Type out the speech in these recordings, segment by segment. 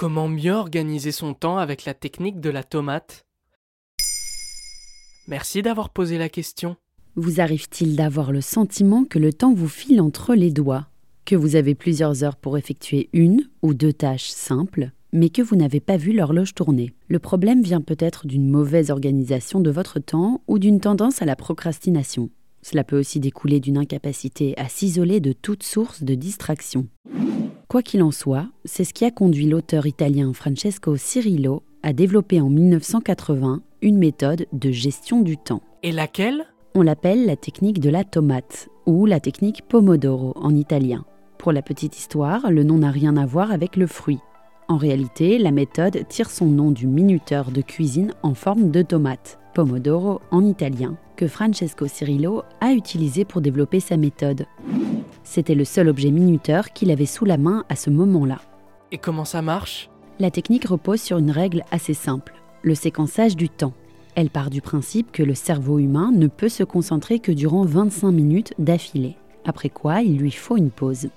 Comment mieux organiser son temps avec la technique de la tomate? Merci d'avoir posé la question. Vous arrive-t-il d'avoir le sentiment que le temps vous file entre les doigts, que vous avez plusieurs heures pour effectuer une ou deux tâches simples, mais que vous n'avez pas vu l'horloge tourner? Le problème vient peut-être d'une mauvaise organisation de votre temps ou d'une tendance à la procrastination. Cela peut aussi découler d'une incapacité à s'isoler de toute source de distraction. Quoi qu'il en soit, c'est ce qui a conduit l'auteur italien Francesco Cirillo à développer en 1980 une méthode de gestion du temps. Et laquelle? On l'appelle la technique de la tomate ou la technique Pomodoro en italien. Pour la petite histoire, le nom n'a rien à voir avec le fruit. En réalité, la méthode tire son nom du minuteur de cuisine en forme de tomate, Pomodoro en italien, que Francesco Cirillo a utilisé pour développer sa méthode. C'était le seul objet minuteur qu'il avait sous la main à ce moment-là. Et comment ça marche? La technique repose sur une règle assez simple, le séquençage du temps. Elle part du principe que le cerveau humain ne peut se concentrer que durant 25 minutes d'affilée, après quoi il lui faut une pause.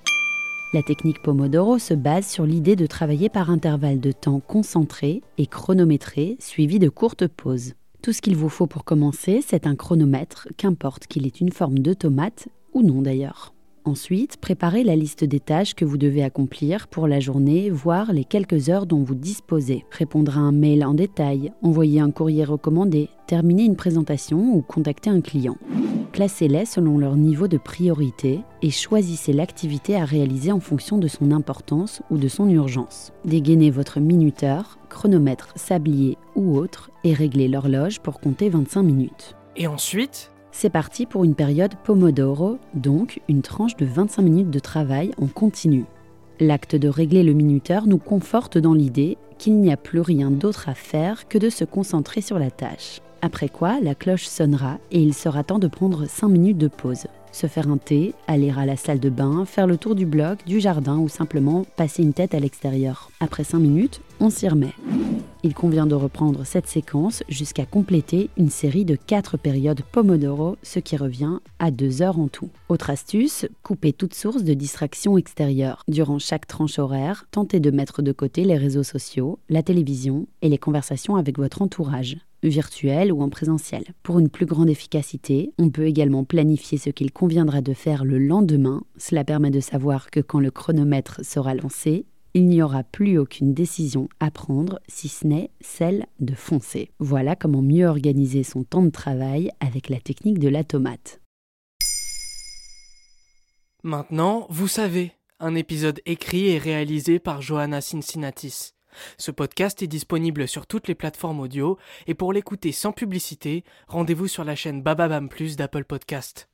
La technique Pomodoro se base sur l'idée de travailler par intervalles de temps concentrés et chronométrés suivis de courtes pauses. Tout ce qu'il vous faut pour commencer, c'est un chronomètre, qu'importe qu'il ait une forme d'automate ou non d'ailleurs. Ensuite, préparez la liste des tâches que vous devez accomplir pour la journée, voire les quelques heures dont vous disposez. Répondre à un mail en détail, envoyer un courrier recommandé, terminer une présentation ou contacter un client. Classez-les selon leur niveau de priorité et choisissez l'activité à réaliser en fonction de son importance ou de son urgence. Dégainez votre minuteur, chronomètre, sablier ou autre et réglez l'horloge pour compter 25 minutes. Et ensuite c'est parti pour une période Pomodoro, donc une tranche de 25 minutes de travail en continu. L'acte de régler le minuteur nous conforte dans l'idée qu'il n'y a plus rien d'autre à faire que de se concentrer sur la tâche. Après quoi, la cloche sonnera et il sera temps de prendre 5 minutes de pause. Se faire un thé, aller à la salle de bain, faire le tour du bloc, du jardin ou simplement passer une tête à l'extérieur. Après 5 minutes, on s'y remet. Il convient de reprendre cette séquence jusqu'à compléter une série de 4 périodes Pomodoro, ce qui revient à 2 heures en tout. Autre astuce, couper toute source de distraction extérieure. Durant chaque tranche horaire, tentez de mettre de côté les réseaux sociaux, la télévision et les conversations avec votre entourage virtuel ou en présentiel. Pour une plus grande efficacité, on peut également planifier ce qu'il conviendra de faire le lendemain. Cela permet de savoir que quand le chronomètre sera lancé, il n'y aura plus aucune décision à prendre si ce n'est celle de foncer. Voilà comment mieux organiser son temps de travail avec la technique de la tomate. Maintenant, vous savez, un épisode écrit et réalisé par Johanna Cincinnatis. Ce podcast est disponible sur toutes les plateformes audio et pour l'écouter sans publicité, rendez-vous sur la chaîne Bababam Plus d'Apple Podcast.